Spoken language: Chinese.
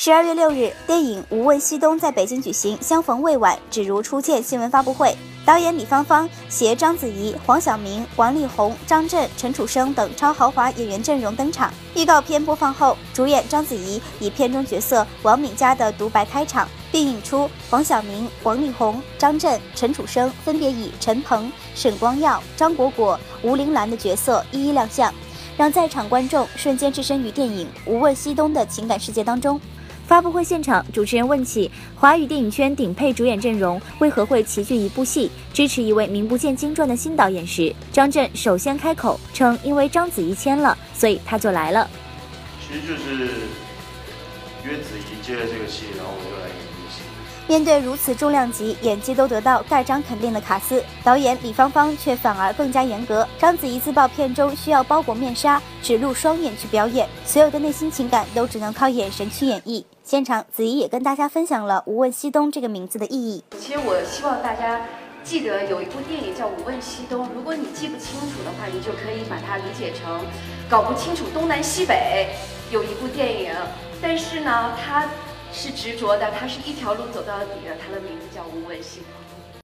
十二月六日，电影《无问西东》在北京举行，相逢未晚，只如初见新闻发布会。导演李芳芳携章子怡、黄晓明、王力宏、张震、陈楚生等超豪华演员阵容登场。预告片播放后，主演章子怡以片中角色王敏佳的独白开场，并引出黄晓明、王力宏、张震、陈楚生分别以陈鹏、沈光耀、张果果、吴玲兰的角色一一亮相，让在场观众瞬间置身于电影《无问西东》的情感世界当中。发布会现场，主持人问起华语电影圈顶配主演阵容为何会齐聚一部戏，支持一位名不见经传的新导演时，张震首先开口称，因为章子怡签了，所以他就来了。其实就是约子怡接了这个戏，然后我就来演这个戏。面对如此重量级、演技都得到盖章肯定的卡斯，导演李芳芳却反而更加严格。章子怡自曝片中需要包裹面纱，只露双眼去表演，所有的内心情感都只能靠眼神去演绎。现场，子怡也跟大家分享了“无问西东”这个名字的意义。其实我希望大家记得有一部电影叫《无问西东》，如果你记不清楚的话，你就可以把它理解成搞不清楚东南西北。有一，但是呢，他是执着的，他是一条路走到底的，他的名字叫《无问西东》。